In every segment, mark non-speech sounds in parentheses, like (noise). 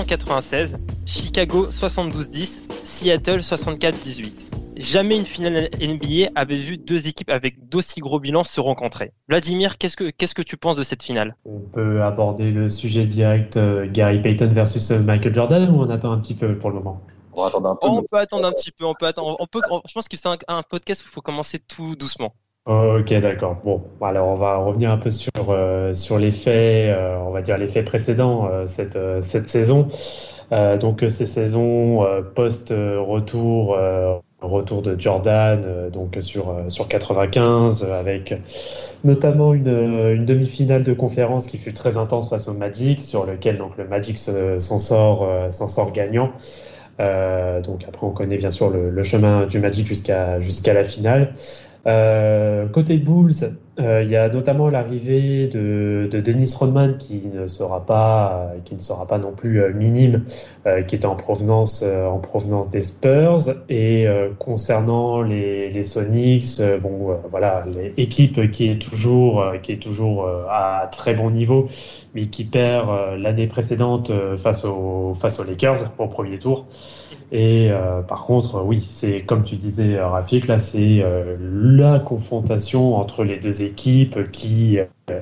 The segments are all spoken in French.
1996, Chicago 72-10, Seattle 64-18. Jamais une finale NBA avait vu deux équipes avec d'aussi gros bilans se rencontrer. Vladimir, qu'est-ce que, qu'est-ce que tu penses de cette finale? On peut aborder le sujet direct euh, Gary Payton versus euh, Michael Jordan ou on attend un petit peu pour le moment? On, un peu, on peut attendre un petit peu, on peut attendre. On peut, je pense que c'est un, podcast où il faut commencer tout doucement. Ok, d'accord. Bon, alors on va revenir un peu sur, euh, sur les faits, on va dire les faits précédents cette, cette saison. donc ces saisons post-retour retour de Jordan euh, donc sur euh, sur 95 euh, avec notamment une, demi-finale de conférence qui fut très intense face au Magic sur lequel donc le Magic s'en sort gagnant donc après on connaît bien sûr le, chemin du Magic jusqu'à la finale côté Bulls euh, il y a notamment l'arrivée de, de, Dennis Rodman qui ne sera pas, qui ne sera pas non plus euh, minime, euh, qui est en provenance, en provenance des Spurs. Et concernant les, les Sonics, bon, voilà, l'équipe qui est toujours, qui est toujours à très bon niveau, mais qui perd l'année précédente face face aux Lakers au premier tour. Et euh, par contre, oui, c'est comme tu disais, Rafik, là, c'est euh, la confrontation entre les deux équipes qui, euh,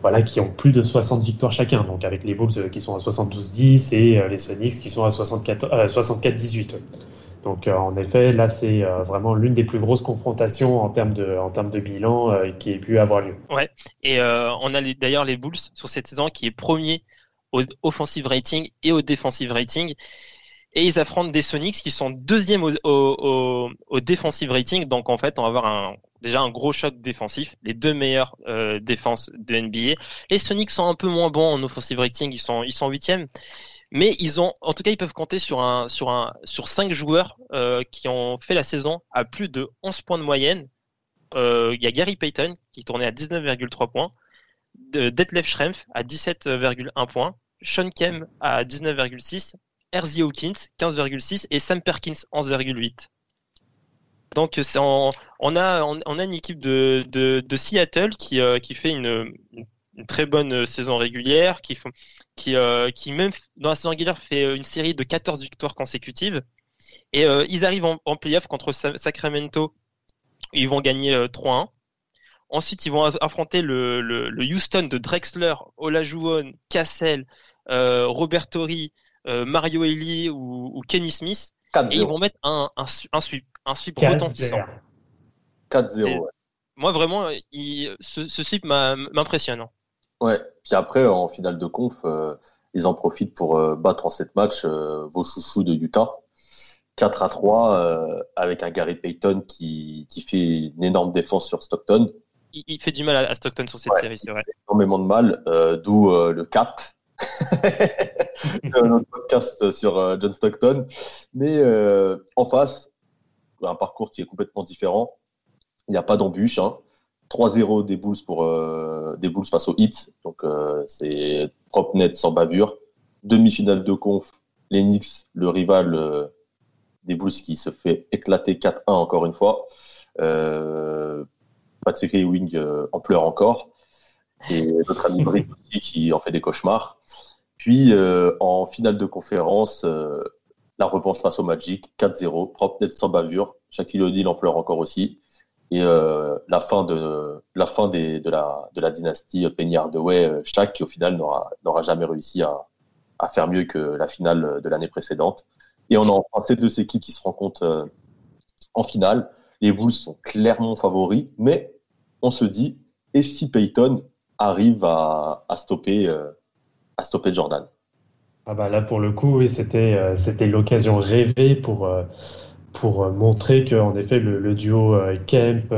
voilà, qui ont plus de 60 victoires chacun. Donc avec les Bulls qui sont à 72-10 et les Sonics qui sont à 64-18. Donc en effet, là, c'est vraiment l'une des plus grosses confrontations en termes de, en termes de bilan qui ait pu avoir lieu. Ouais. Et on a d'ailleurs les Bulls sur cette saison qui est premier au offensive rating et au defensive rating et ils affrontent des Sonics qui sont deuxième au, au, au, rating. Donc en fait, on va avoir un, déjà un gros choc défensif, les deux meilleures euh, défenses de NBA. Les Sonics sont un peu moins bons en offensive rating, ils sont ils sont huitièmes, mais ils ont, en tout cas, ils peuvent compter sur un sur un sur cinq joueurs euh, qui ont fait la saison à plus de 11 points de moyenne. Euh, il y a Gary Payton qui tournait à 19,3 points, Detlef Schrempf à 17,1 points, Sean Kem à 19,6 Hersey Hawkins 15,6 et Sam Perkins 11,8. Donc on, on, a, on, a une équipe de, de, Seattle qui, euh, qui fait une, très bonne saison régulière, qui, qui, euh, qui même dans la saison régulière fait une série de 14 victoires consécutives. Et euh, ils arrivent en, en playoff contre Sacramento, ils vont gagner 3-1. Ensuite, ils vont affronter le, le, Houston de Drexler, Olajuwon, Cassell, Robert Torrey, euh, Mario Eli ou, Kenny Smith. Et ils vont mettre un, un, un sweep, un sweep retentissant. 4-0. Moi, vraiment, ce, ce, sweep m'impressionne. Hein. Ouais, puis après, en finale de conf, euh, ils en profitent pour euh, battre en cette match vos chouchous de Utah. 4 à 3 avec un Gary Payton qui, qui, fait une énorme défense sur Stockton. Il, fait du mal à, Stockton sur cette série, c'est vrai. Énormément de mal, d'où le 4 (laughs) notre podcast sur euh, John Stockton. Mais euh, en face, un parcours qui est complètement différent. Il n'y a pas d'embûche. Hein. 3-0 des Bulls pour euh, des Bulls face aux Heat. Donc c'est propre net sans bavure. Demi-finale de conf, l'Enix, le rival des Bulls qui se fait éclater 4-1 encore une fois. Patrick Ewing en pleure encore et notre ami Brick aussi qui en fait des cauchemars. Puis euh, en finale de conférence, euh, la revanche face au Magic, 4-0, propre net sans bavure. Shaquille O'Neal en encore aussi. Et euh, la fin de la fin des, de la de la dynastie Shaq qui au final n'aura n'aura jamais réussi à, à faire mieux que la finale de l'année précédente. Et on a enfin ces deux équipes qui se rencontrent en finale. Les Bulls sont clairement favoris, mais on se dit, et si Peyton arrive à, stopper, euh, à stopper Jordan. Ah bah là, pour le coup, oui, c'était, euh, l'occasion rêvée pour, euh, pour montrer qu'en effet le, duo Kemp,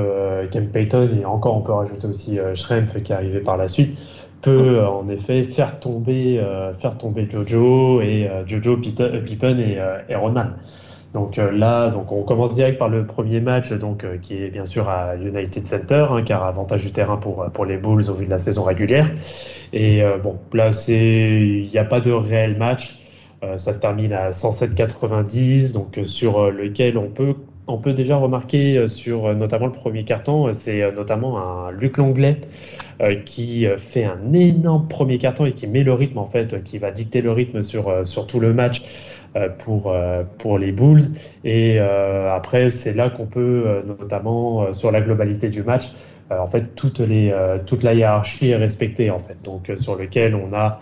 Kemp Payton et encore on peut rajouter aussi Schrempf qui est arrivé par la suite peut en effet faire tomber faire tomber Jojo et Jojo Pippen et, et Ronan. Donc euh, là, donc on commence direct par le premier match, donc euh, qui est bien sûr à United Center, hein, car avantage du terrain pour pour les Bulls au vu de la saison régulière. Et euh, bon, là c'est, il n'y a pas de réel match. ça se termine à 107-90, donc sur lequel on peut on peut déjà remarquer sur notamment le premier carton, c'est notamment un Luc Longley qui fait un énorme premier carton et qui met le rythme en fait, qui va dicter le rythme sur sur tout le match euh, pour, euh, pour les Bulls. Et euh, après, c'est là qu'on peut, notamment sur la globalité du match, en fait, toutes les, toute la hiérarchie est respectée, en fait. Donc, sur lequel on a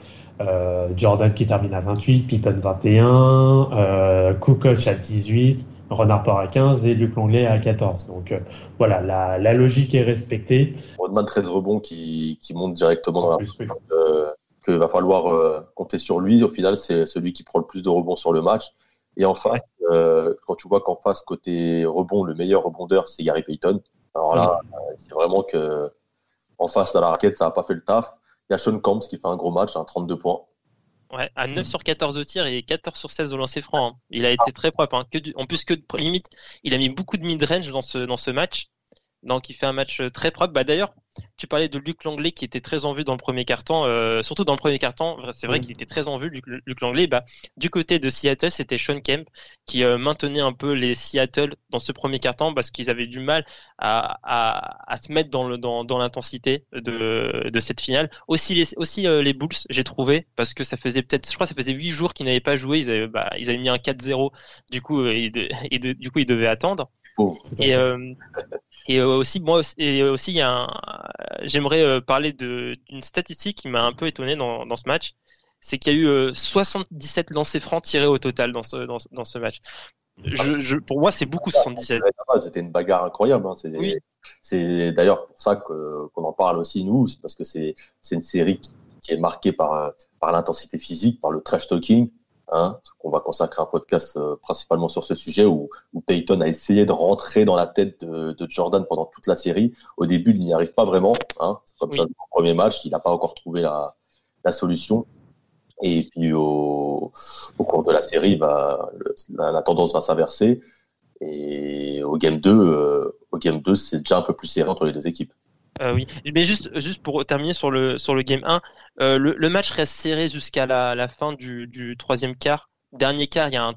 Jordan qui termine à 28, Pippen 21, euh, Kukoc à 18, Ron Harper à 15 et Luc Longley à 14. Donc voilà, la, la, logique est respectée. Rodman 13 rebonds qui, qui monte directement dans la qu'il va falloir euh, compter sur lui. Au final, c'est celui qui prend le plus de rebonds sur le match. Et en face, euh, quand tu vois qu'en face, côté rebond, le meilleur rebondeur, c'est Gary Payton. Alors là, euh, c'est vraiment que en face, à la raquette, ça n'a pas fait le taf. Il y a Sean Camps qui fait un gros match, un 32 points. Ouais, à 9 sur 14 de tir et 14 sur 16 au lancer franc. Hein. Il a été très propre. Hein. Que en plus que limite, il a mis beaucoup de mid-range dans ce, dans ce match. Donc il fait un match très propre. Bah, D'ailleurs, tu parlais de Luc Langlais qui était très en vue dans le premier carton, euh, surtout dans le premier carton. C'est vrai qu'il était très en vue, Luc, Luc Langlais. Bah, du côté de Seattle, c'était Sean Kemp qui euh, maintenait un peu les Seattle dans ce premier carton parce qu'ils avaient du mal à, à, à, se mettre dans, le, dans, dans l'intensité de, de cette finale. Aussi les, aussi, euh, les Bulls, j'ai trouvé, parce que ça faisait peut-être, je crois, ça faisait huit jours qu'ils n'avaient pas joué. Ils avaient, bah, ils avaient mis un 4-0. Du coup, et, et (laughs) du coup, ils devaient attendre. Et, euh, et euh, aussi, moi, et aussi, il y a j'aimerais euh, parler d'une statistique qui m'a un peu étonné dans, dans ce match. C'est qu'il y a eu 77 lancers francs tirés au total dans ce, dans, dans ce match. Je, je, pour moi, c'est beaucoup 77. C'était une bagarre incroyable. Hein. C'est d'ailleurs pour ça qu'on en parle aussi, nous. C'est parce que c'est une série qui, qui, est marquée par, par l'intensité physique, par le trash talking. Hein, on va consacrer un podcast euh, principalement sur ce sujet où, Peyton a essayé de rentrer dans la tête de, Jordan pendant toute la série. Au début, il n'y arrive pas vraiment. Hein, comme ça, au premier match, il n'a pas encore trouvé la, solution. Et puis au, cours de la série, bah, la, tendance va s'inverser. Et au game 2, euh, au game 2, c'est déjà un peu plus serré entre les deux équipes. Euh, oui, mais juste, juste pour terminer sur le, sur le game 1, euh, le, match reste serré jusqu'à la, fin du, troisième quart. Dernier quart, il y a un,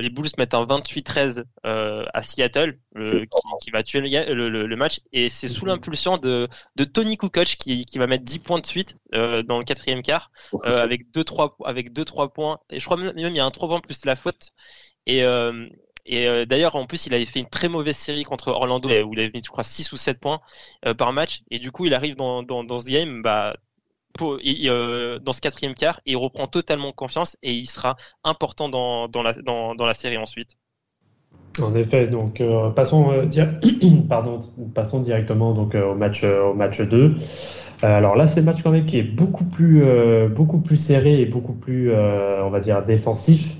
les Bulls mettent un 28-13 euh, à Seattle, qui, va tuer le, match. Et c'est sous l'impulsion de, de Tony Kukoc qui, qui va mettre 10 points de suite dans le quatrième quart, avec 2-3 avec deux, trois points. Et je crois même il y a un 3 points plus la faute. Et, et euh, d'ailleurs, en plus, il avait fait une très mauvaise série contre Orlando où il avait mis, je crois, 6 ou 7 points euh, par match. Et du coup, il arrive dans, dans, dans ce game, bah, pour, euh, dans ce quatrième quart, et il reprend totalement confiance et il sera important dans, dans, la, dans, dans la série ensuite. En effet, donc passons, (clears throat) pardon, passons directement donc, au, match, au match 2. alors là, c'est le match quand même qui est beaucoup plus, beaucoup plus serré et beaucoup plus, on va dire, défensif.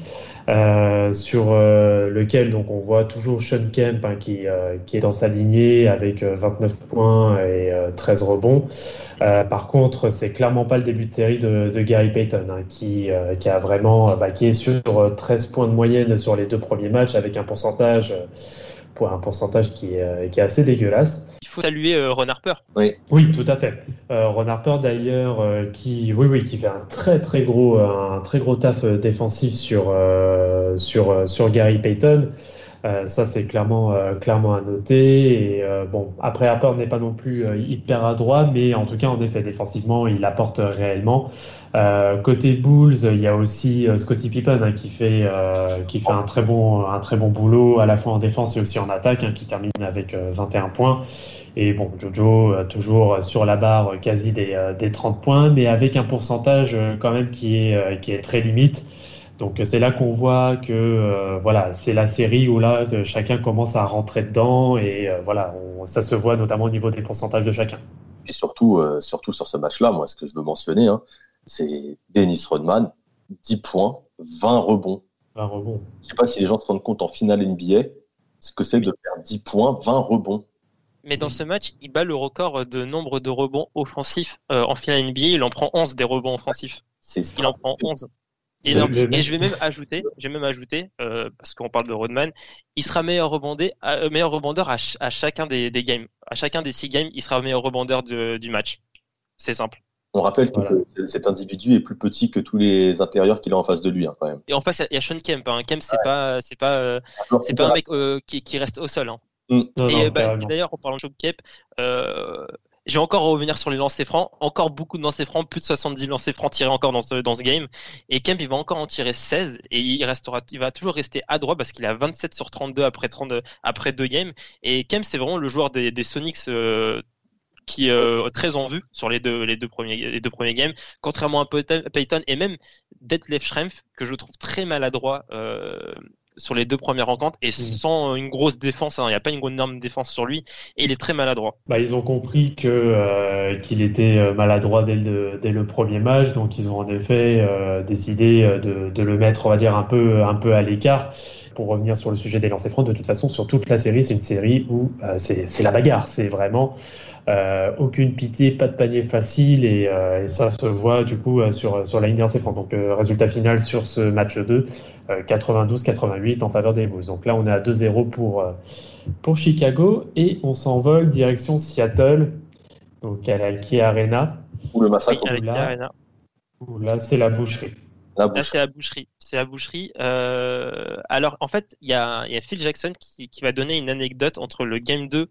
Euh, sur euh, lequel donc on voit toujours Sean Kemp hein, qui, euh, qui est dans sa lignée avec 29 points et 13 rebonds. par contre, c'est clairement pas le début de série de, Gary Payton hein, qui, qui a vraiment bah, qui est sur 13 points de moyenne sur les deux premiers matchs avec un pourcentage pour un pourcentage qui est, qui est assez dégueulasse. Il faut saluer Ron Harper. Oui, oui, tout à fait. Ron Harper d'ailleurs qui, oui, oui, qui fait un très très gros, un très gros taf défensif sur sur sur Gary Payton. Ça, c'est clairement, clairement à noter. Et bon, après, Harper n'est pas non plus hyper adroit, mais en tout cas, en effet, défensivement, il apporte réellement. Euh, côté Bulls, il y a aussi euh, Scotty Pippen hein, qui fait euh, qui fait un très bon un très bon boulot à la fois en défense et aussi en attaque, hein, qui termine avec 21 points. Et bon, Jojo toujours sur la barre quasi des, des 30 points, mais avec un pourcentage quand même qui est qui est très limite. Donc c'est là qu'on voit que voilà, c'est la série où là chacun commence à rentrer dedans et voilà, ça se voit notamment au niveau des pourcentages de chacun. Et surtout, surtout sur ce match-là, moi, ce que je veux mentionner, hein, c'est Dennis Rodman, 10 points, 20 rebonds. 20 rebonds. Je sais pas si les gens se rendent compte en finale NBA ce que c'est de faire 10 points, 20 rebonds. Mais dans ce match, il bat le record de nombre de rebonds offensifs euh, en finale NBA. Il en prend 11 des rebonds offensifs. Il en prend 11. Et, et, je vais même ajouter, je vais même ajouter, euh, parce qu'on parle de Rodman, il sera meilleur rebondeur, euh, meilleur rebondeur à, à chacun des, des, games, à chacun des six games, il sera meilleur rebondeur de, du match. C'est simple. On rappelle que cet individu est plus petit que tous les intérieurs qu'il a en face de lui, hein, quand même. Et en face, il y a Sean Kemp. Hein. Kemp, c'est pas, c'est pas, euh, c'est pas un mec euh, qui, qui, reste au sol. Hein. Mm. et bah, d'ailleurs, en parlant de Sean Kemp, euh, j'ai encore à revenir sur les lancers francs. Encore beaucoup de lancers francs, plus de 70 lancers francs tirés encore dans ce, dans ce game. Et Kemp, il va encore en tirer 16 et il restera, il va toujours rester à droit parce qu'il a 27 sur 32 après 32, après deux games. Et Kemp, c'est vraiment le joueur des, des Sonics euh, qui est euh, très en vue sur les deux, les deux premiers, les deux premiers games, contrairement à Payton et même Detlef Schrempf, que je trouve très maladroit euh, sur les deux premières rencontres et mm. sans une grosse défense. Hein. Il n'y a pas une grande norme de défense sur lui et il est très maladroit. Bah, ils ont compris que euh, qu'il était maladroit dès le, dès le premier match, donc ils ont en effet décidé de, de, le mettre, on va dire, un peu, un peu à l'écart. Pour revenir sur le sujet des lancers francs, de toute façon, sur toute la série, c'est une série où c'est la bagarre. C'est vraiment euh, aucune pitié, pas de panier facile et, euh, ça se voit du coup euh, sur, sur la ligne des francs. Donc résultat final sur ce match 2, 92-88 en faveur des Bulls. Donc là on est à 2-0 pour, pour Chicago et on s'envole direction Seattle, donc à la Arena. Ou le massacre. là, là c'est la boucherie. Là, c'est la boucherie. C'est la boucherie. alors, en fait, il y a, y a, Phil Jackson qui, qui, va donner une anecdote entre le Game 2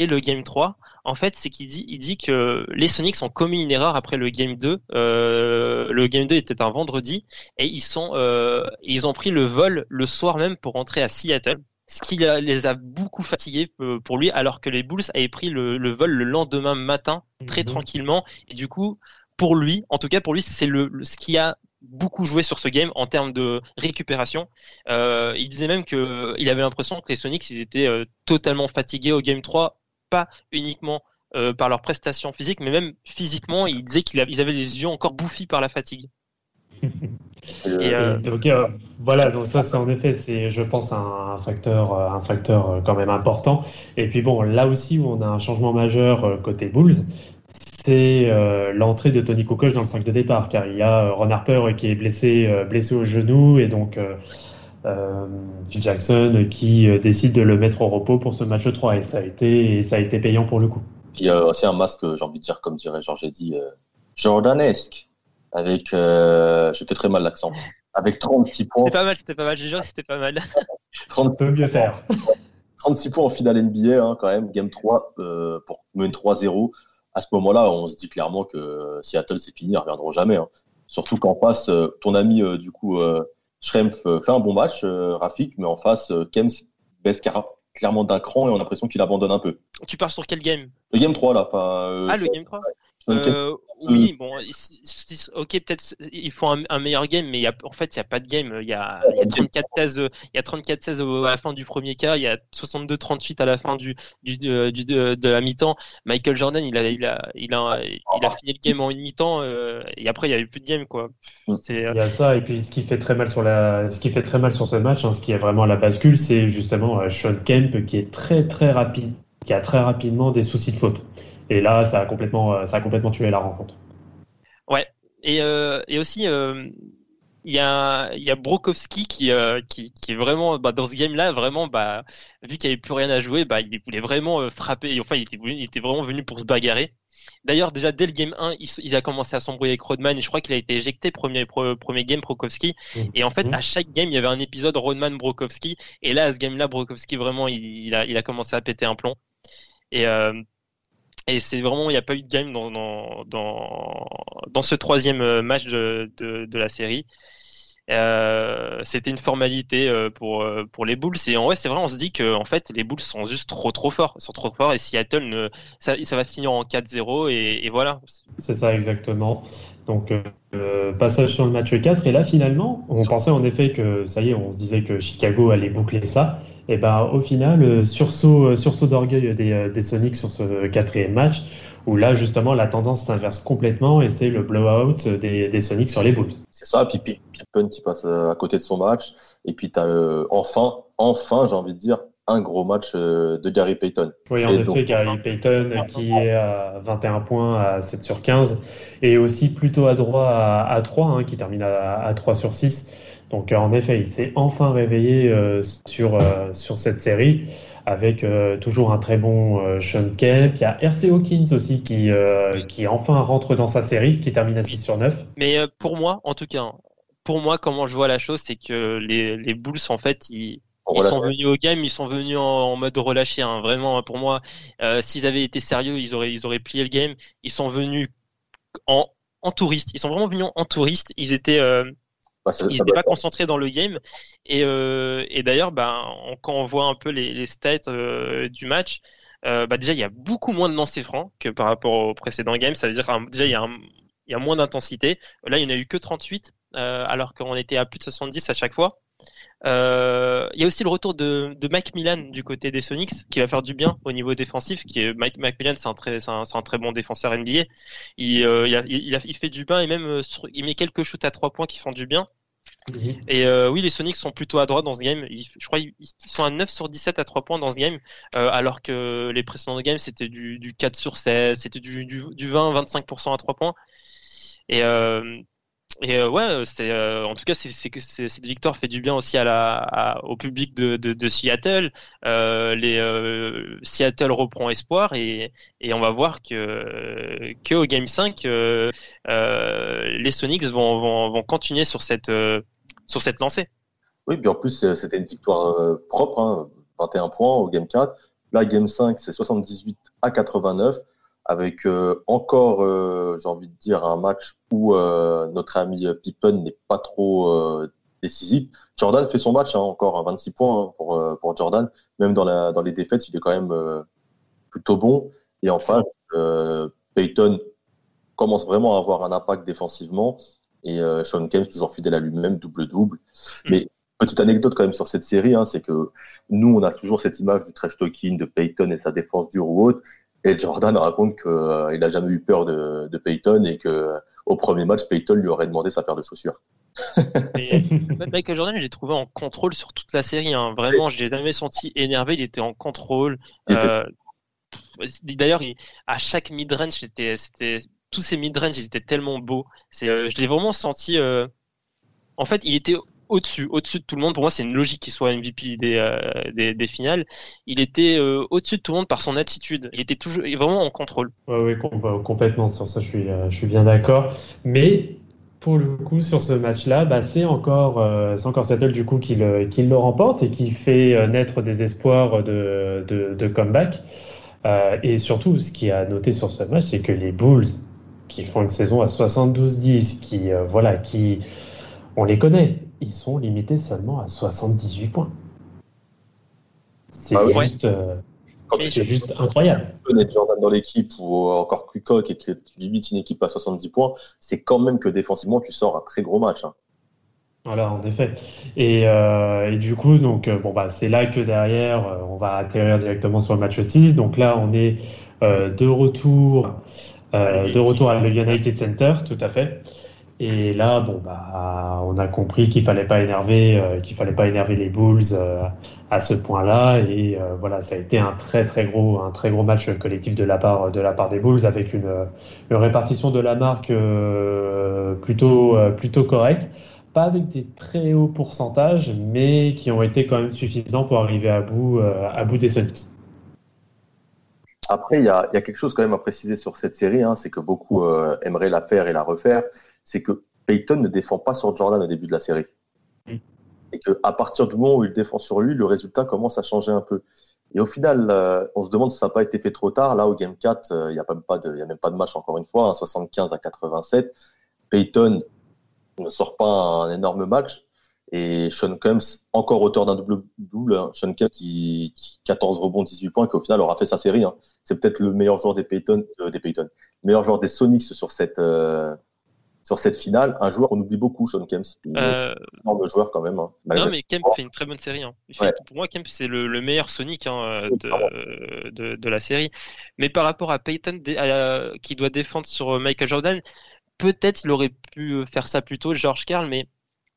et le Game 3 en fait, c'est qu'il dit, il dit que les Sonics ont commis une erreur après le Game 2. Euh, le Game 2 était un vendredi et ils sont, euh, ils ont pris le vol le soir même pour rentrer à Seattle. Ce qui les a beaucoup fatigués euh, pour lui, alors que les Bulls avaient pris le, vol le lendemain matin, très mhm. tranquillement. Et du coup, pour lui, en tout cas pour lui, c'est le, ce qui a beaucoup joué sur ce game en termes de récupération. Euh, il disait même que il avait l'impression que les Sonics ils étaient euh, totalement fatigués au game 3 pas uniquement euh, par leur prestation physique, mais même physiquement, ils disaient qu'ils avaient les yeux encore bouffis par la fatigue. (laughs) Euh, donc euh, voilà, donc ça c'est en effet, c'est je pense un, facteur, un facteur quand même important. Et puis bon, là aussi où on a un changement majeur côté Bulls, c'est l'entrée de Tony Kukoc dans le 5 de départ, car il y a Ron Harper qui est blessé, blessé au genou et donc euh, Phil Jackson qui euh, décide de le mettre au repos pour ce match 3 et ça a été, ça a été payant pour le coup. Il y a aussi un masque, j'ai envie de dire, comme dirait Georges dit, euh, jordanesque, avec, je fais très mal l'accent, avec 36 points. C'était pas mal, c'était pas mal, j'ai c'était pas mal. (laughs) 30 peut mieux faire. (laughs) 36 points en finale NBA, hein, quand même, game 3 pour mener 3-0. À ce moment-là, on se dit clairement que Seattle, c'est fini, ils ne reviendront jamais. Hein. Surtout qu'en face, ton ami, du coup, Schrempf fait un bon match, euh, Rafik, mais en face, euh, Kems baisse clairement d'un cran et on a l'impression qu'il abandonne un peu. Tu pars sur quel game? Le game 3 là. Pas, euh, ah, le game 3 euh, oui, bon, ok, peut-être il faut un, meilleur game, mais y a, en fait, il n'y a pas de game. Il y a, y a 34-16 il y a 34 à la fin du premier quart, il y a 62-38 à la fin du, du, du, de, la mi-temps. Michael Jordan, il a, il a, il a, il a fini le game en une mi-temps, euh, et après, il n'y avait plus de game, quoi. Il y a ça, et puis ce qui fait très mal sur, la, ce qui fait très mal sur ce match, hein, ce qui est vraiment la bascule, c'est justement euh, Sean Kemp qui est très très rapide, qui a très rapidement des soucis de faute. Et là, ça a complètement, euh, ça a complètement tué la rencontre. Ouais. Et, euh, et aussi, euh, il y a, y a Brokowski qui, qui, qui, est vraiment bah, dans ce game-là, vraiment, bah, vu qu'il n'y avait plus rien à jouer, bah, il voulait vraiment frapper. Enfin, il était, il était vraiment venu pour se bagarrer. D'ailleurs, déjà dès le game 1, il, il a commencé à s'embrouiller avec Rodman et je crois qu'il a été éjecté premier, premier game Brokowski. Mmh. Et en fait, mmh. à chaque game, il y avait un épisode Rodman Brokowski. Et là, à ce game-là, Brokowski vraiment, il, il, a, il a commencé à péter un plomb. Et euh, et c'est vraiment, il n'y a pas eu de game dans, ce troisième euh, match de la série. Euh, c'était une formalité euh, pour euh, pour les Bulls et en vrai c'est vrai on se dit que en fait les Bulls sont juste trop trop forts sont trop forts et Seattle ne ça, ça va finir en 4-0 et, et, voilà c'est ça exactement Donc, euh, passage sur le match 4. Et là, finalement, on pensait en effet que ça y est, on se disait que Chicago allait boucler ça. Et ben, au final, sursaut, sursaut d'orgueil des, des, Sonics sur ce quatrième match, où là, justement, la tendance s'inverse complètement et c'est le blowout des, des Sonics sur les Bulls. C'est ça. Puis Pippen qui passe à côté de son match. Et puis, tu as enfin, enfin, j'ai envie de dire, un gros match euh, de Gary Payton. Oui, en effet, Gary Payton qui est à 21 points à 7 sur 15 et aussi plutôt à droit à, 3, hein, qui termine à, 3 sur 6. Donc en effet, il s'est enfin réveillé euh, sur, euh, sur cette série avec toujours un très bon Sean Kemp. Il y a RC Hawkins aussi qui, qui enfin rentre dans sa série, qui termine à 6 sur 9. Mais pour moi, en tout cas, pour moi, comment je vois la chose, c'est que les, les Bulls, en fait, ils, ils sont venus au game, ils sont venus en, mode relâché. Hein. Vraiment, pour moi, euh, s'ils avaient été sérieux, ils auraient, ils auraient plié le game. Ils sont venus en, en touriste. Ils sont vraiment venus en touriste. Ils étaient, euh, bah, ils n'étaient pas concentrés dans le game. Et, euh, et d'ailleurs, bah, quand on voit un peu les, les stats euh, du match, euh, bah, déjà il y a beaucoup moins de lancers francs que par rapport au précédent game. Ça veut dire déjà il y a, il y a moins d'intensité. Là, il n'y en a eu que 38, alors qu'on était à plus de 70 à chaque fois. Euh, il y a aussi le retour de, de Mike Milan du côté des Sonics qui va faire du bien au niveau défensif. Qui est Mike, Mike Milan, c'est un très, c'est un, un, très bon défenseur NBA. Il, euh, il, a, il, a, il, fait du bien et même euh, il met quelques shoots à trois points qui font du bien. Et euh, oui, les Sonics sont plutôt à droite dans ce game. je crois qu'ils sont à 9 sur 17 à 3 points dans ce game, euh, alors que les précédents games c'était du, du 4 sur 16, c'était du, du, du 20-25% à 3 points. Et euh, et euh, ouais, c'est euh, en tout cas, cette victoire fait du bien aussi au public de, Seattle. Euh, euh, Seattle reprend espoir et, on va voir que au Game 5, les Sonics vont, continuer sur cette sur cette lancée. Oui, puis en plus c'était une victoire propre, hein, 21 points au Game 4. Là, Game 5, c'est 78 à 89 avec euh, encore, euh, j'ai envie de dire, un match où euh, notre ami Pippen n'est pas trop décisif. Jordan fait son match, hein, encore à 26 points hein, pour, pour Jordan. Même dans, la, dans les défaites, il est quand même plutôt bon. Et enfin, Peyton commence vraiment à avoir un impact défensivement. Et Sean Kemp, toujours fidèle à lui-même, double-double. Mm. Mais petite anecdote quand même sur cette série, hein, c'est que nous, on a toujours cette image du trash talking de Peyton et sa défense dure ou haute. Et Jordan raconte qu'il euh, n'a jamais eu peur de, de Peyton et que euh, au premier match, Peyton lui aurait demandé sa paire de chaussures. (laughs) Michael Jordan, j'ai trouvé en contrôle sur toute la série. Hein. Vraiment, je l'ai jamais senti énervé. Il était en contrôle. Euh, d'ailleurs, à chaque mid-range, c'était, tous ces mid-range, ils étaient tellement beaux. C'est, je l'ai vraiment senti. En fait, il était au-dessus, au-dessus de tout le monde. Pour moi, c'est une logique qu'il soit MVP des, euh, des, des, finales. Il était euh, au-dessus de tout le monde par son attitude. Il était toujours vraiment en contrôle. oui, complètement. Sur ça, je suis, euh, je suis bien d'accord. Mais pour le coup, sur ce match-là, bah, c'est encore, c'est encore Seattle du coup qui le, qui le remporte et qui fait naître des espoirs de, de, comeback. et surtout, ce qui a noté sur ce match, c'est que les Bulls, qui font une saison à 72-10, qui, voilà, qui, on les connaît, ils sont limités seulement à 78 points. C'est bah juste, euh, juste incroyable. Connaître Jordan dans l'équipe ou encore Kukok et que tu limites une équipe à 70 points, c'est quand même que défensivement tu sors un très gros match. Hein. Voilà, en effet. Et, euh, et du coup, donc euh, bon bah c'est là que derrière on va atterrir directement sur le match 6. Donc là, on est de retour, de retour à le United Center, tout à fait. Et là, bon, bah, on a compris qu'il fallait pas énerver, euh, qu'il fallait pas énerver les Bulls euh, à ce point-là. Et euh, voilà, ça a été un très très gros, un très gros match collectif de la part de la part des Bulls avec une, une répartition de la marque plutôt plutôt correcte, pas avec des très hauts pourcentages, mais qui ont été quand même suffisants pour arriver à bout à bout des Suns. Après, il y a, quelque chose quand même à préciser sur cette série, hein, c'est que beaucoup aimeraient la faire et la refaire c'est que Peyton ne défend pas sur Jordan au début de la série. Mm. Et qu'à partir du moment où il défend sur lui, le résultat commence à changer un peu. Et au final, euh, on se demande si ça n'a pas été fait trop tard. Là, au Game 4, euh, il n'y a, même pas de, a même pas de match, encore une fois, 75 hein, à 87. Peyton ne sort pas un énorme match. Et Sean Combs, encore auteur d'un double-double, hein. Sean Combs qui, 14 rebonds, 18 points, qui au final aura fait sa série. Hein. C'est peut-être le meilleur joueur des Peyton, euh, des Peyton, meilleur joueur des Sonics sur cette, sur cette finale, un joueur qu'on oublie beaucoup, Sean Kemp. Euh... Un joueur quand même. Hein. Non, mais Kemp fait une très bonne série. Hein. Pour moi, Kemp, c'est le, meilleur Sonic hein, de, de, la série. Mais par rapport à Peyton, qui doit défendre sur Michael Jordan, peut-être il aurait pu faire ça plus tôt, George Carl, mais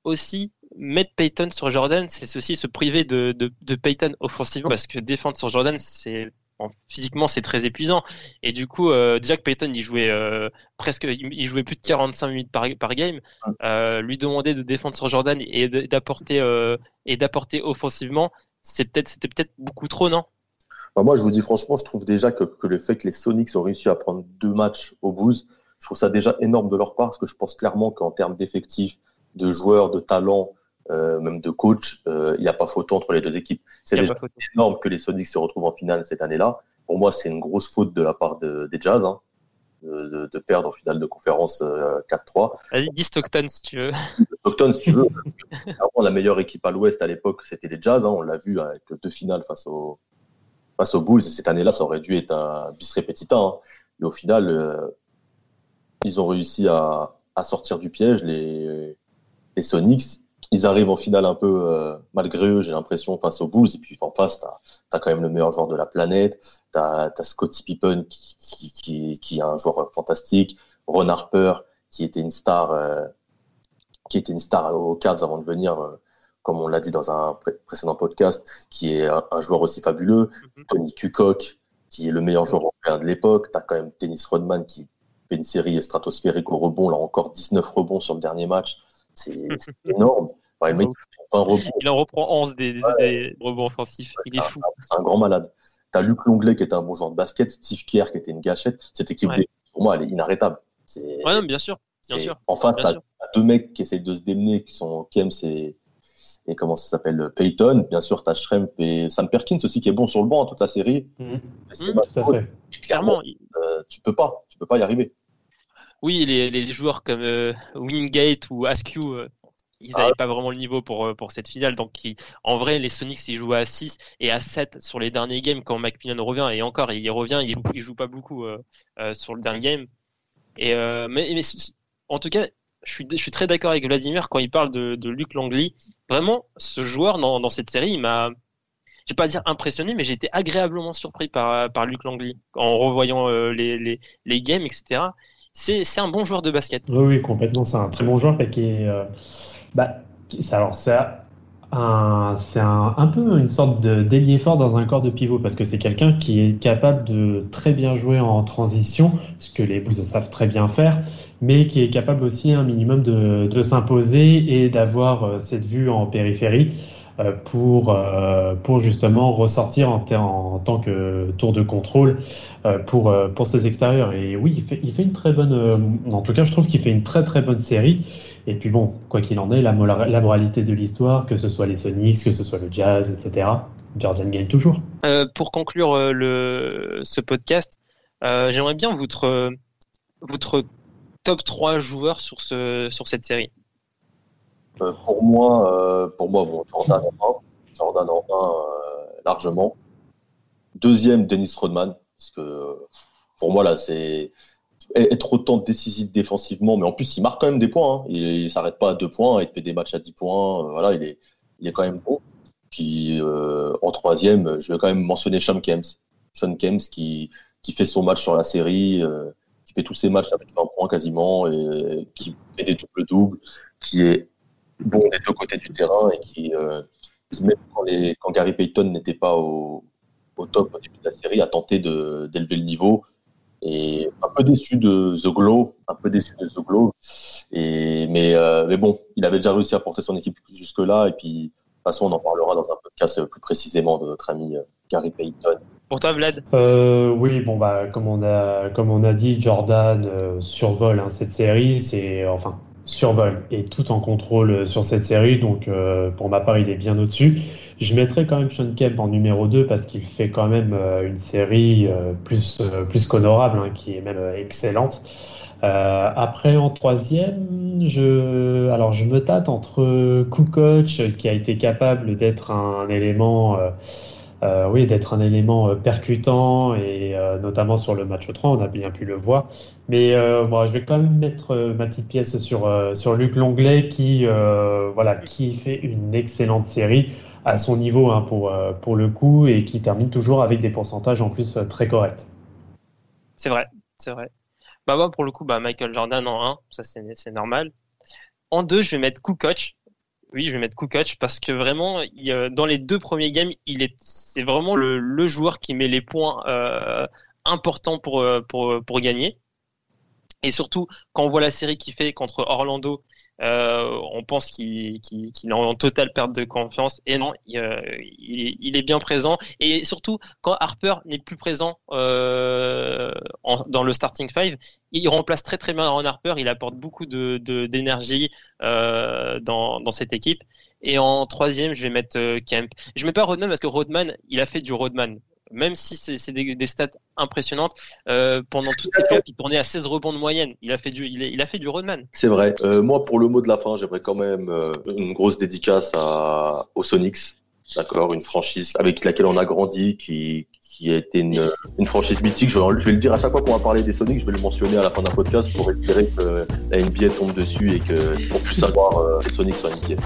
aussi mettre Peyton sur Jordan, c'est aussi se priver de, de, de Peyton offensivement, parce que défendre sur Jordan, c'est physiquement c'est très épuisant. Et du coup euh, Jack Payton il jouait euh, presque il jouait plus de 45 minutes par, par game. Euh, lui demander de défendre sur Jordan et d'apporter et d'apporter offensivement c'est peut-être c'était peut-être beaucoup trop non? Bah, moi je vous dis franchement je trouve déjà que, que, le fait que les Sonics ont réussi à prendre deux matchs au Bulls je trouve ça déjà énorme de leur part parce que je pense clairement qu'en termes d'effectifs de joueurs de talent même de coach, il n'y a pas photo entre les deux équipes. C'est énorme que les Sonics se retrouvent en finale cette année-là. Pour moi, c'est une grosse faute de la part des Jazz. Hein, de, de, perdre en finale de conférence 4-3. Allez, dis Stockton si tu veux. (laughs) Stockton si tu veux. la meilleure équipe à l'ouest à l'époque, c'était les Jazz. Hein, on l'a vu avec deux finales face, au, face aux Bulls. Et cette année-là, ça aurait dû être un bis repetita. Hein. Mais au final, euh, ils ont réussi à, à, sortir du piège, les, les Sonics ils arrivent en finale un peu euh, malgré eux, j'ai l'impression, face aux Bulls. Et puis en face, tu as, quand même le meilleur joueur de la planète. Tu as, Scottie Pippen qui, qui, qui, qui, est un joueur fantastique. Ron Harper qui était une star, euh, qui était une star aux Cavs avant de venir, euh, comme on l'a dit dans un précédent podcast, qui est un, joueur aussi fabuleux. Mm-hmm. Tony Kukoc qui est le meilleur joueur européen de l'époque. Tu as quand même Dennis Rodman qui fait une série stratosphérique au rebond, là encore 19 rebonds sur le dernier match. C'est énorme. Il en reprend 11 des, rebonds offensifs. il est fou. C'est un grand malade. Tu as Luc Longlet qui était un bon joueur de basket, Steve Kerr qui était une gâchette. Cette équipe, pour moi, elle est inarrêtable. Ouais, bien sûr. Bien sûr. En face, tu as, deux mecs qui essayent de se démener, qui sont Kems et, et comment ça s'appelle Payton. Bien sûr, tu as Schremp et Sam Perkins aussi qui est bon sur le banc toute la série. Mmh. Mmh, tout à fait. Clairement, euh, tu peux pas, tu peux pas y arriver. Oui, les, les joueurs comme euh, Wingate ou Askew, euh, ils n'avaient ah pas vraiment le niveau pour, pour cette finale. Donc, en vrai, les Sonics, ils jouent à 6 et à 7 sur les derniers games quand Macmillan revient. Et encore, il revient, il joue, joue pas beaucoup sur le dernier game. Et, mais, mais, en tout cas, je suis, je suis très d'accord avec Vladimir quand il parle de, de Luc Langley. Vraiment, ce joueur dans, dans cette série, il m'a, je vais pas dire impressionné, mais j'ai été agréablement surpris par, par Luc Langley en revoyant les, les, les games, etc c'est un bon joueur de basket. Oui, complètement. C'est un très bon joueur qui est. Euh, bah, alors, c'est un, un, peu une sorte d'ailier fort dans un corps de pivot parce que c'est quelqu'un qui est capable de très bien jouer en transition, ce que les Bulls savent très bien faire, mais qui est capable aussi un minimum de, de s'imposer et d'avoir euh, cette vue en périphérie. Euh, pour, euh, pour justement ressortir en, en, tant que tour de contrôle euh, pour, pour ses extérieurs. Et oui, il fait, il fait une très bonne, en tout cas, je trouve qu'il fait une très très bonne série. Et puis bon, quoi qu'il en est, la, la moralité de l'histoire, que ce soit les Sonics, que ce soit le Jazz, etc., Jordan gagne toujours. pour conclure le, ce podcast, j'aimerais bien votre, votre top 3 joueurs sur, ce, sur cette série. Euh, pour moi, euh, pour moi, bon, Jordan en 1, Jordan en 1 euh, largement. Deuxième, Dennis Rodman, parce que pour moi là, c'est être autant décisif défensivement, mais en plus il marque quand même des points. Hein. Il, ne s'arrête pas à deux points, il fait des matchs à 10 points. voilà, il est, il est quand même bon. Puis en troisième, je vais quand même mentionner Sean Kems. Sean Kems qui, qui fait son match sur la série, qui fait tous ses matchs avec 20 points quasiment, et qui fait des doubles-doubles, qui est bon des deux côtés du terrain et qui, euh, même quand, les, quand, Gary Payton n'était pas au, au, top au début de la série, a tenté d'élever le niveau. Et un peu déçu de The Glow, un peu déçu de The Glow. Et, mais, euh, mais bon, il avait déjà réussi à porter son équipe jusque-là. Et puis, de toute façon, on en parlera dans un podcast plus précisément de notre ami euh, Gary Payton. Pour toi, Vlad? Euh, Oui, bon, bah, comme, on a, comme on a dit, Jordan euh, survole hein, cette série. C'est, enfin, survol et tout en contrôle euh, sur cette série. Donc, euh, pour ma part, il est bien au-dessus. Je mettrai quand même Sean Kemp en numéro 2 parce qu'il fait quand même euh, une série plus, plus qu'honorable, hein, qui est même excellente. après, en troisième, je, alors je me tâte entre Kukoc, qui a été capable d'être un élément oui, d'être un élément percutant et notamment sur le match 3, on a bien pu le voir. Mais bon, je vais quand même mettre ma petite pièce sur, sur Luc Longlet qui, voilà, qui fait une excellente série à son niveau hein, pour, pour le coup et qui termine toujours avec des pourcentages en plus très corrects. C'est vrai, c'est vrai. Bah moi pour le coup bah Michael Jordan en 1, ça c'est normal. En 2, je vais mettre Kukoc. Oui, je vais mettre Kukoc parce que vraiment dans les deux premiers games, il est c'est vraiment le, le, joueur qui met les points euh, importants pour, euh, pour pour gagner. Et surtout quand on voit la série qu'il fait contre Orlando euh, on pense qu'il est en totale perte de confiance. Et non, euh, il, est bien présent. Et surtout, quand Harper n'est plus présent euh, dans le starting five, il remplace très très bien Aaron Harper. Il apporte beaucoup d'énergie dans, dans cette équipe. Et en troisième, je vais mettre Kemp. Je mets pas Rodman parce que Rodman, il a fait du Rodman même si c'est des, stats impressionnantes, euh, pendant tout ce temps, il tournait à 16 rebonds de moyenne. Il a fait du, il, a fait du roadman. C'est vrai. Euh, moi, pour le mot de la fin, j'aimerais quand même euh, une grosse dédicace à, aux Sonics. D'accord, une franchise avec laquelle on a grandi, qui, qui a été une, une franchise mythique. Je, vais le dire à chaque fois qu'on va parler des Sonics, je vais le mentionner à la fin d'un podcast pour espérer que la NBA tombe dessus et qu'on puisse avoir les Sonics en NBA.